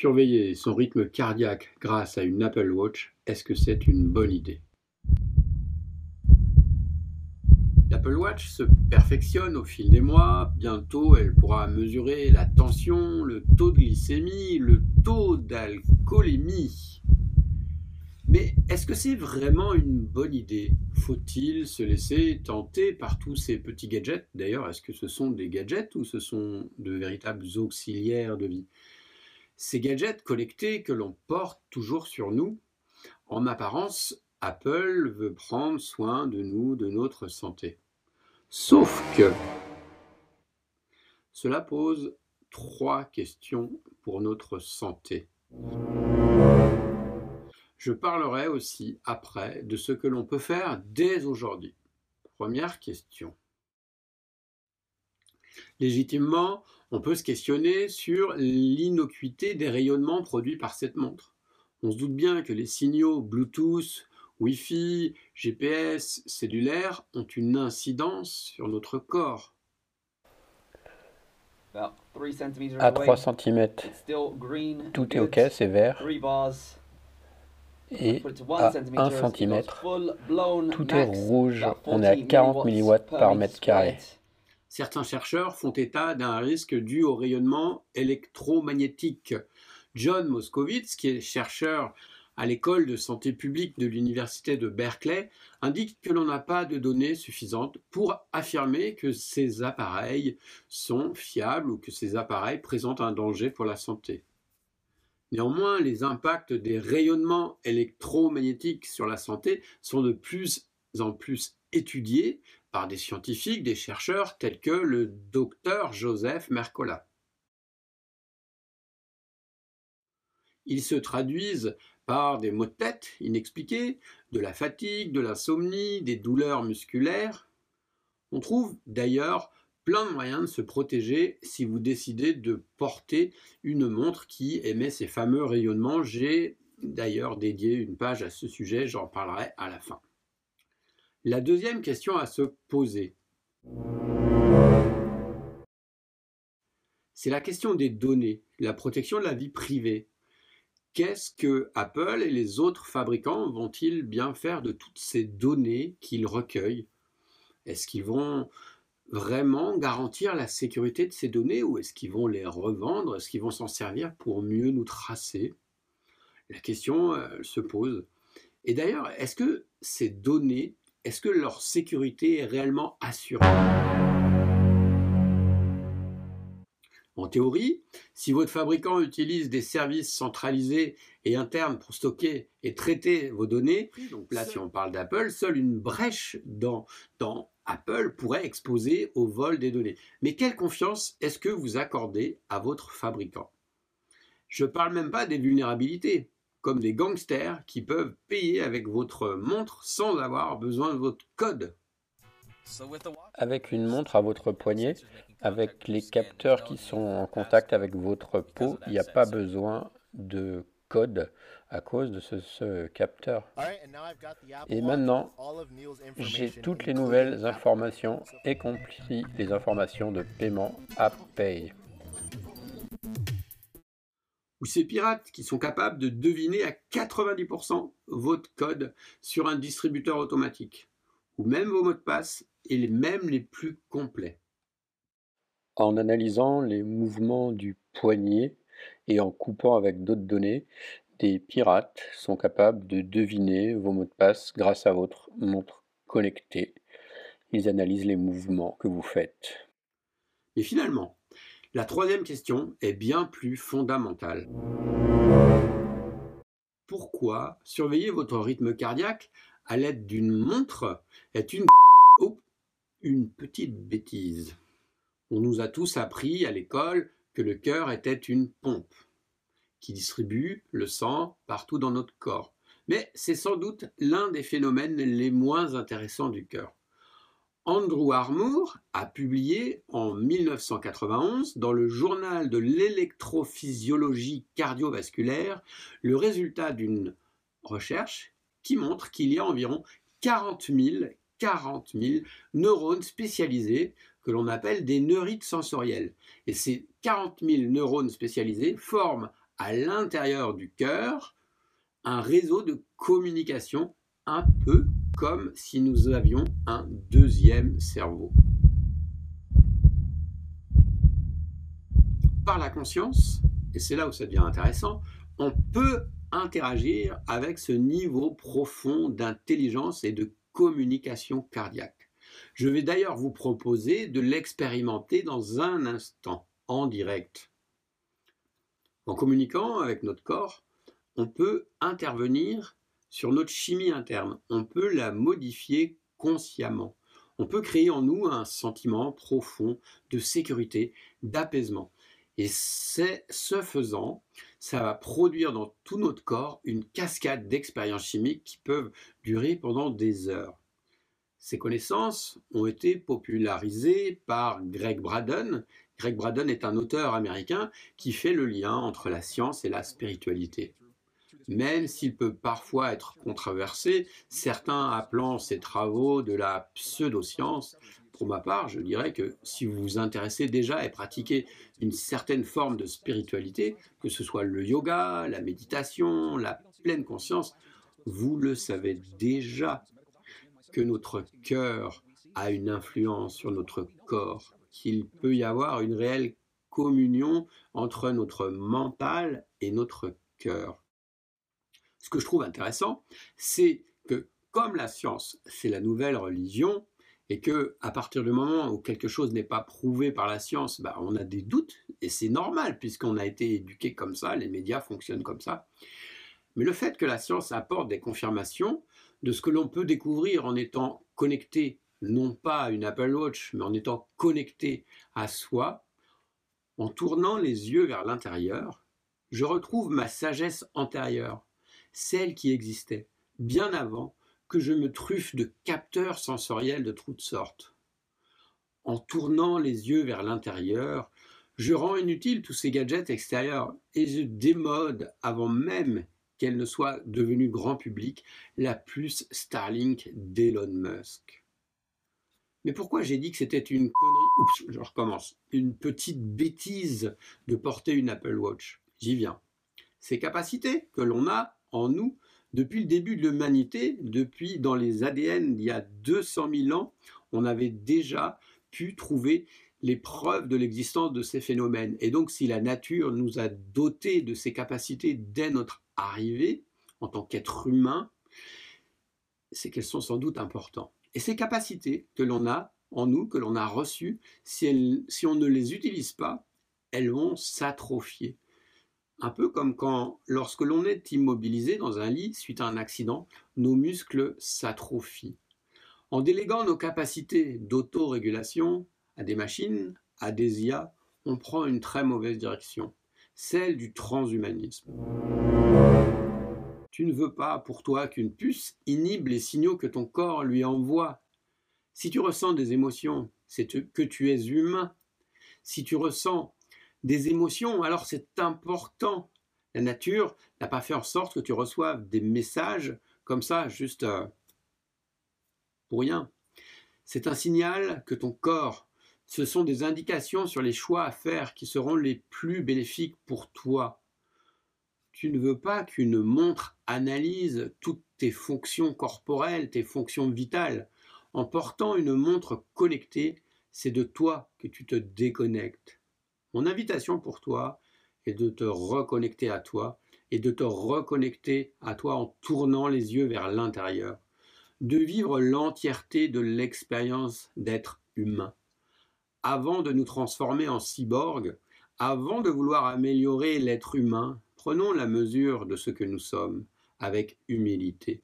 Surveiller son rythme cardiaque grâce à une Apple Watch, est-ce que c'est une bonne idée? L'Apple Watch se perfectionne au fil des mois. Bientôt, elle pourra mesurer la tension, le taux de glycémie, le taux d'alcoolémie. Mais est-ce que c'est vraiment une bonne idée? Faut-il se laisser tenter par tous ces petits gadgets? D'ailleurs, est-ce que ce sont des gadgets ou ce sont de véritables auxiliaires de vie? Ces gadgets collectés que l'on porte toujours sur nous, en apparence, Apple veut prendre soin de nous, de notre santé. Sauf que cela pose trois questions pour notre santé. Je parlerai aussi après de ce que l'on peut faire dès aujourd'hui. Première question. Légitimement, on peut se questionner sur l'innocuité des rayonnements produits par cette montre. On se doute bien que les signaux Bluetooth, Wi-Fi, GPS, cellulaire ont une incidence sur notre corps. À 3 cm, tout est OK, c'est vert et à 1 cm, tout est rouge. On est à 40 mW par mètre carré. Certains chercheurs font état d'un risque dû au rayonnement électromagnétique. John Moskowitz, qui est chercheur à l'école de santé publique de l'université de Berkeley, indique que l'on n'a pas de données suffisantes pour affirmer que ces appareils sont fiables ou que ces appareils présentent un danger pour la santé. Néanmoins, les impacts des rayonnements électromagnétiques sur la santé sont de plus en plus étudiés par des scientifiques, des chercheurs tels que le docteur Joseph Mercola. Ils se traduisent par des maux de tête inexpliqués, de la fatigue, de l'insomnie, des douleurs musculaires. On trouve d'ailleurs plein de moyens de se protéger si vous décidez de porter une montre qui émet ces fameux rayonnements. J'ai d'ailleurs dédié une page à ce sujet, j'en parlerai à la fin. La deuxième question à se poser, c'est la question des données, la protection de la vie privée. Qu'est-ce que Apple et les autres fabricants vont-ils bien faire de toutes ces données qu'ils recueillent? Est-ce qu'ils vont vraiment garantir la sécurité de ces données ou est-ce qu'ils vont les revendre? Est-ce qu'ils vont s'en servir pour mieux nous tracer? La question euh, se pose. Et d'ailleurs, est-ce que ces données, est-ce que leur sécurité est réellement assurée? En théorie, si votre fabricant utilise des services centralisés et internes pour stocker et traiter vos données, donc là si on parle d'Apple, seule une brèche dans, dans Apple pourrait exposer au vol des données. Mais quelle confiance est-ce que vous accordez à votre fabricant? Je ne parle même pas des vulnérabilités, comme des gangsters qui peuvent payer avec votre montre sans avoir besoin de votre code. Avec une montre à votre poignet, avec les capteurs qui sont en contact avec votre peau, il n'y a pas besoin de code à cause de ce, capteur. Et maintenant, j'ai toutes les nouvelles informations, y compris les informations de paiement à Pay. Ou ces pirates qui sont capables de deviner à 90% votre code sur un distributeur automatique, ou même vos mots de passe, et les mêmes les plus complets. En analysant les mouvements du poignet et en coupant avec d'autres données, des pirates sont capables de deviner vos mots de passe grâce à votre montre connectée. Ils analysent les mouvements que vous faites. Et finalement, la troisième question est bien plus fondamentale. Pourquoi surveiller votre rythme cardiaque à l'aide d'une montre est une une petite bêtise On nous a tous appris à l'école que le cœur était une pompe qui distribue le sang partout dans notre corps. Mais c'est sans doute l'un des phénomènes les moins intéressants du cœur. Andrew Armour a publié en 1991 dans le journal de l'électrophysiologie cardiovasculaire le résultat d'une recherche qui montre qu'il y a environ 40 000, 40 000 neurones spécialisés que l'on appelle des neurites sensorielles. Et ces 40 000 neurones spécialisés forment à l'intérieur du cœur un réseau de communication un peu comme si nous avions un deuxième cerveau. Par la conscience, et c'est là où ça devient intéressant, on peut interagir avec ce niveau profond d'intelligence et de communication cardiaque. Je vais d'ailleurs vous proposer de l'expérimenter dans un instant, en direct. En communiquant avec notre corps, on peut intervenir sur notre chimie interne, on peut la modifier consciemment. On peut créer en nous un sentiment profond de sécurité, d'apaisement. Et c'est ce faisant, ça va produire dans tout notre corps une cascade d'expériences chimiques qui peuvent durer pendant des heures. Ces connaissances ont été popularisées par Greg Braden. Greg Braden est un auteur américain qui fait le lien entre la science et la spiritualité. Même s'il peut parfois être controversé, certains appelant ses travaux de la pseudoscience, pour ma part, je dirais que si vous vous intéressez déjà et pratiquez une certaine forme de spiritualité, que ce soit le yoga, la méditation, la pleine conscience, vous le savez déjà que notre cœur a une influence sur notre corps, qu'il peut y avoir une réelle communion entre notre mental et notre cœur. Ce que je trouve intéressant, c'est que comme la science, c'est la nouvelle religion, et que à partir du moment où quelque chose n'est pas prouvé par la science, bah, on a des doutes et c'est normal puisqu'on a été éduqué comme ça, les médias fonctionnent comme ça. Mais le fait que la science apporte des confirmations de ce que l'on peut découvrir en étant connecté non pas à une Apple Watch, mais en étant connecté à soi, en tournant les yeux vers l'intérieur, je retrouve ma sagesse antérieure, celle qui existait bien avant que je me truffe de capteurs sensoriels de toutes sortes. En tournant les yeux vers l'intérieur, je rends inutile tous ces gadgets extérieurs et je démode avant même qu'elle ne soit devenue grand public la plus Starlink d'Elon Musk. Mais pourquoi j'ai dit que c'était une connerie? Oups, je recommence. Une petite bêtise de porter une Apple Watch. J'y viens. Ces capacités que l'on a en nous depuis le début de l'humanité, depuis dans les ADN il y a 200 000 ans, on avait déjà pu trouver les preuves de l'existence de ces phénomènes. Et donc si la nature nous a dotés de ces capacités dès notre arrivée en tant qu'être humain, c'est qu'elles sont sans doute importantes. Et ces capacités que l'on a en nous, que l'on a reçues, si, si on ne les utilise pas, elles vont s'atrophier. Un peu comme quand, lorsque l'on est immobilisé dans un lit suite à un accident, nos muscles s'atrophient. En déléguant nos capacités d'autorégulation à des machines, à des IA, on prend une très mauvaise direction, celle du transhumanisme. Tu ne veux pas pour toi qu'une puce inhibe les signaux que ton corps lui envoie. Si tu ressens des émotions, c'est que tu es humain. Si tu ressens des émotions, alors c'est important. La nature n'a pas fait en sorte que tu reçoives des messages comme ça, juste euh, pour rien. C'est un signal que ton corps, ce sont des indications sur les choix à faire qui seront les plus bénéfiques pour toi. Tu ne veux pas qu'une montre analyse toutes tes fonctions corporelles, tes fonctions vitales. En portant une montre connectée, c'est de toi que tu te déconnectes. Mon invitation pour toi est de te reconnecter à toi et de te reconnecter à toi en tournant les yeux vers l'intérieur, de vivre l'entièreté de l'expérience d'être humain. Avant de nous transformer en cyborg, avant de vouloir améliorer l'être humain, prenons la mesure de ce que nous sommes avec humilité.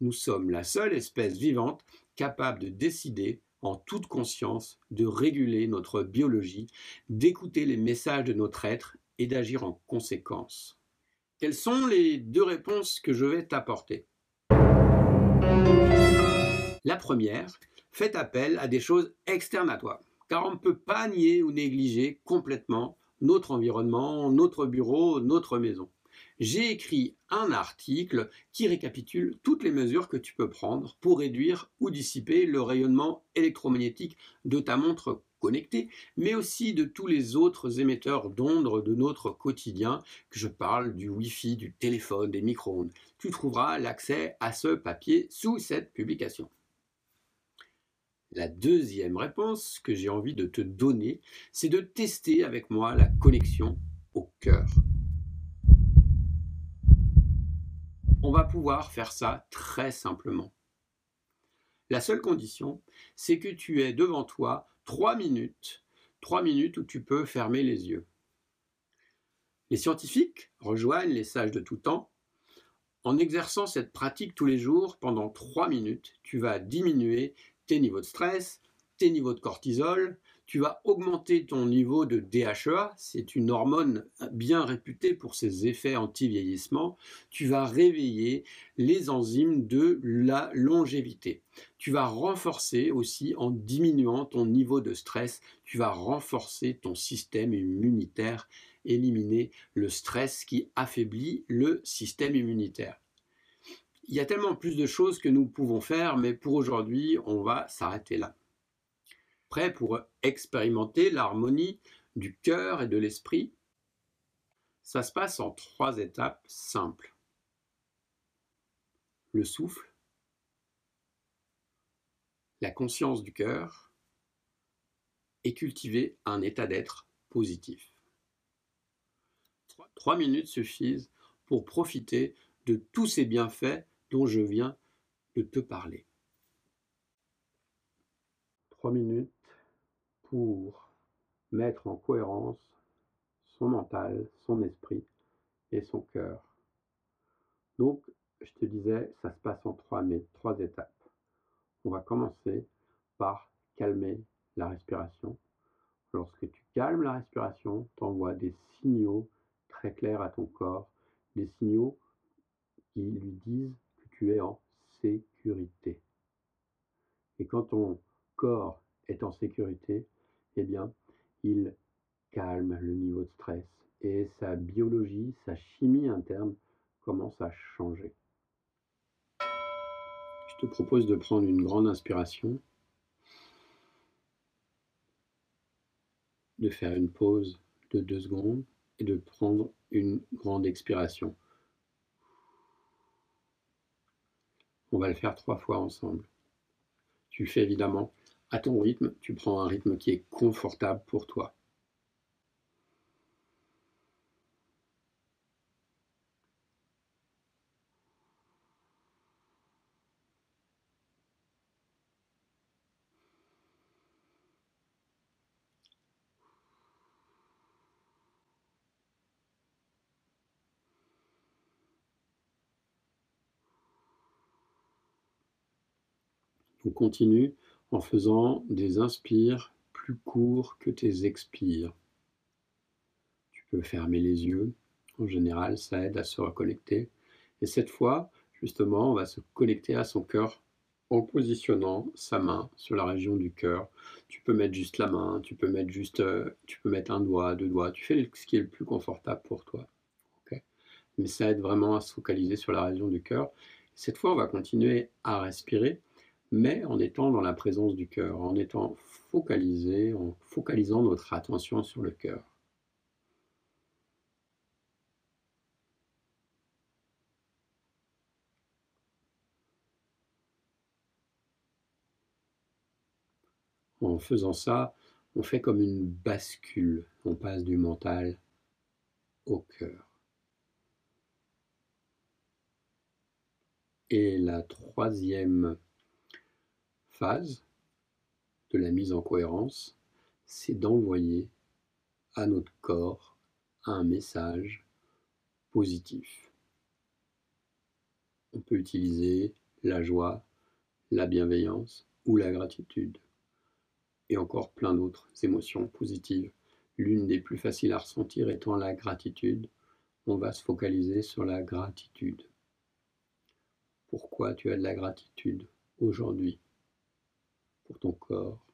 Nous sommes la seule espèce vivante capable de décider en toute conscience de réguler notre biologie, d'écouter les messages de notre être et d'agir en conséquence. Quelles sont les deux réponses que je vais t'apporter? La première, faites appel à des choses externes à toi, car on ne peut pas nier ou négliger complètement notre environnement, notre bureau, notre maison. J'ai écrit un article qui récapitule toutes les mesures que tu peux prendre pour réduire ou dissiper le rayonnement électromagnétique de ta montre connectée, mais aussi de tous les autres émetteurs d'ondes de notre quotidien, que je parle du Wi-Fi, du téléphone, des micro-ondes. Tu trouveras l'accès à ce papier sous cette publication. La deuxième réponse que j'ai envie de te donner, c'est de tester avec moi la connexion au cœur. On va pouvoir faire ça très simplement. La seule condition, c'est que tu aies devant toi trois minutes, trois minutes où tu peux fermer les yeux. Les scientifiques rejoignent les sages de tout temps. En exerçant cette pratique tous les jours pendant trois minutes, tu vas diminuer tes niveaux de stress, tes niveaux de cortisol, tu vas augmenter ton niveau de DHEA, c'est une hormone bien réputée pour ses effets anti-vieillissement, tu vas réveiller les enzymes de la longévité. Tu vas renforcer aussi en diminuant ton niveau de stress, tu vas renforcer ton système immunitaire, éliminer le stress qui affaiblit le système immunitaire. Il y a tellement plus de choses que nous pouvons faire, mais pour aujourd'hui, on va s'arrêter là prêt pour expérimenter l'harmonie du cœur et de l'esprit Ça se passe en trois étapes simples. Le souffle, la conscience du cœur et cultiver un état d'être positif. Trois minutes suffisent pour profiter de tous ces bienfaits dont je viens de te parler. Trois minutes pour mettre en cohérence son mental, son esprit et son cœur. Donc, je te disais, ça se passe en trois, étapes. On va commencer par calmer la respiration. Lorsque tu calmes la respiration, tu envoies des signaux très clairs à ton corps, des signaux qui lui disent que tu es en sécurité. Et quand ton corps est en sécurité, eh bien, il calme le niveau de stress et sa biologie, sa chimie interne commence à changer. Je te propose de prendre une grande inspiration, de faire une pause de deux secondes et de prendre une grande expiration. On va le faire trois fois ensemble. Tu fais évidemment à ton rythme, tu prends un rythme qui est confortable pour toi. On continue en faisant des inspires plus courts que tes expires. Tu peux fermer les yeux. En général, ça aide à se reconnecter. Et cette fois, justement, on va se connecter à son cœur en positionnant sa main sur la région du cœur. Tu peux mettre juste la main, tu peux mettre juste, euh, tu peux mettre un doigt, deux doigts. Tu fais ce qui est le plus confortable pour toi. Mais ça aide vraiment à se focaliser sur la région du cœur. Cette fois, on va continuer à respirer mais en étant dans la présence du cœur, en étant focalisé, en focalisant notre attention sur le cœur. En faisant ça, on fait comme une bascule, on passe du mental au cœur. Et la troisième phase de la mise en cohérence, c'est d'envoyer à notre corps un message positif. On peut utiliser la joie, la bienveillance ou la gratitude, et encore plein d'autres émotions positives. L'une des plus faciles à ressentir étant la gratitude. On va se focaliser sur la gratitude. Pourquoi tu as de la gratitude aujourd'hui? Pour ton corps,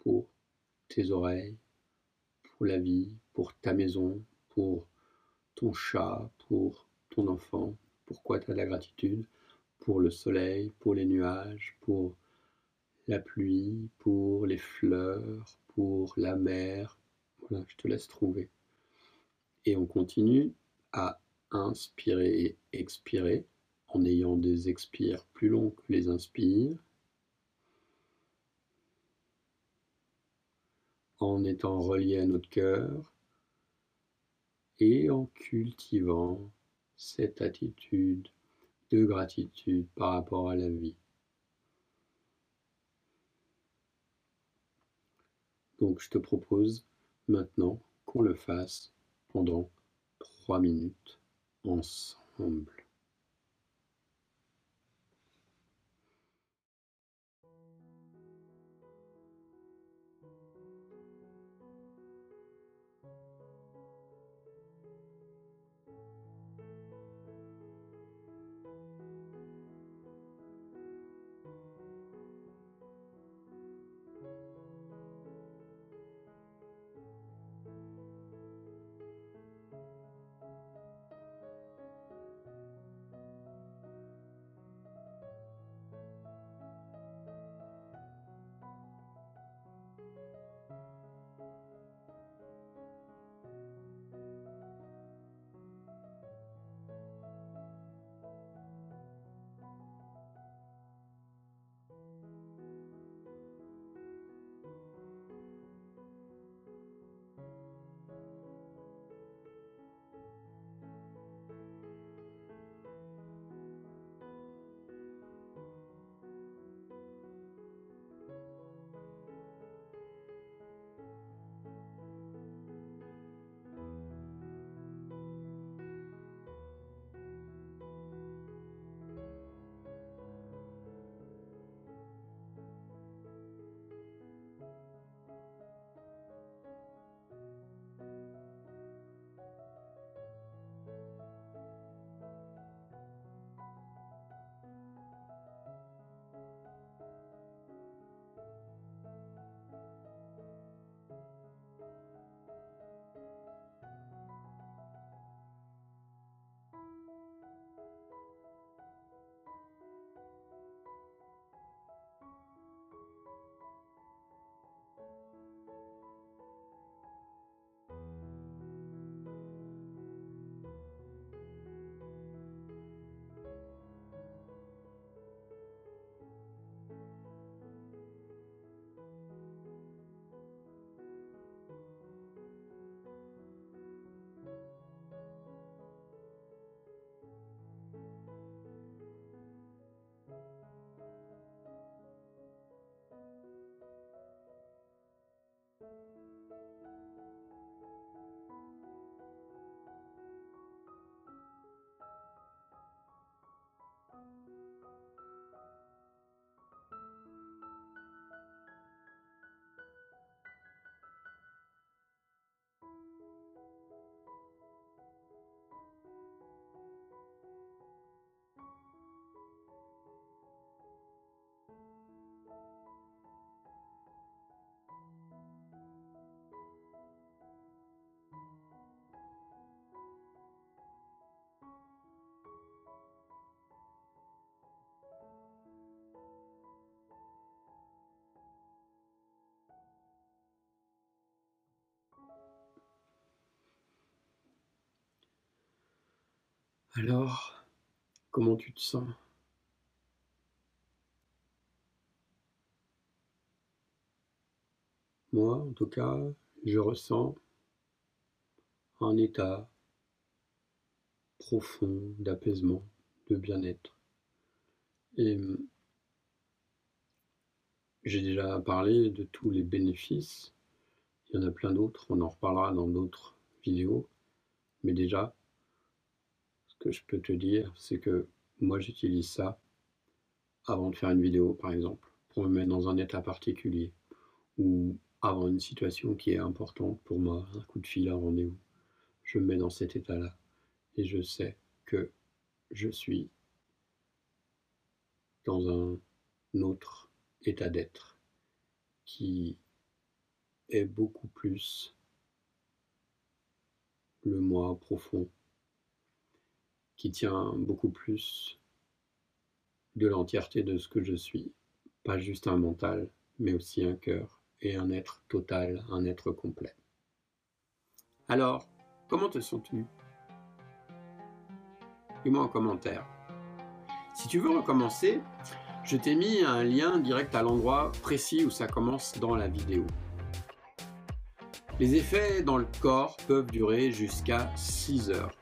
pour tes oreilles, pour la vie, pour ta maison, pour ton chat, pour ton enfant, pourquoi tu as de la gratitude, pour le soleil, pour les nuages, pour la pluie, pour les fleurs, pour la mer. Voilà, je te laisse trouver. Et on continue à inspirer et expirer en ayant des expires plus longs que les inspires. En étant relié à notre cœur et en cultivant cette attitude de gratitude par rapport à la vie. Donc je te propose maintenant qu'on le fasse pendant trois minutes ensemble. Alors, comment tu te sens? Moi, en tout cas, je ressens un état profond d'apaisement, de bien-être. Et j'ai déjà parlé de tous les bénéfices. Il y en a plein d'autres, on en reparlera dans d'autres vidéos. Mais déjà, que je peux te dire, c'est que moi j'utilise ça avant de faire une vidéo, par exemple, pour me mettre dans un état particulier, ou avant une situation qui est importante pour moi, un coup de fil, un rendez-vous. Je me mets dans cet état-là, et je sais que je suis dans un autre état d'être qui est beaucoup plus le moi profond qui tient beaucoup plus de l'entièreté de ce que je suis. Pas juste un mental, mais aussi un cœur et un être total, un être complet. Alors, comment te sens-tu? Dis-moi en commentaire. Si tu veux recommencer, je t'ai mis un lien direct à l'endroit précis où ça commence dans la vidéo. Les effets dans le corps peuvent durer jusqu'à 6 heures.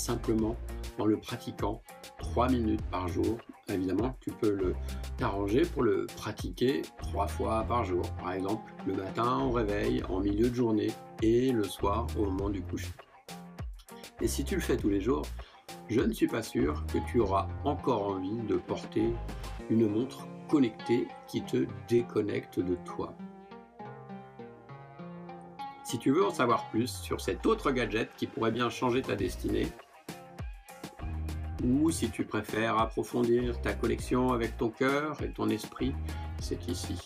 Simplement en le pratiquant 3 minutes par jour. Évidemment, tu peux le t'arranger pour le pratiquer 3 fois par jour. Par exemple, le matin au réveil, en milieu de journée et le soir au moment du coucher. Et si tu le fais tous les jours, je ne suis pas sûr que tu auras encore envie de porter une montre connectée qui te déconnecte de toi. Si tu veux en savoir plus sur cet autre gadget qui pourrait bien changer ta destinée, ou si tu préfères approfondir ta collection avec ton cœur et ton esprit, c'est ici.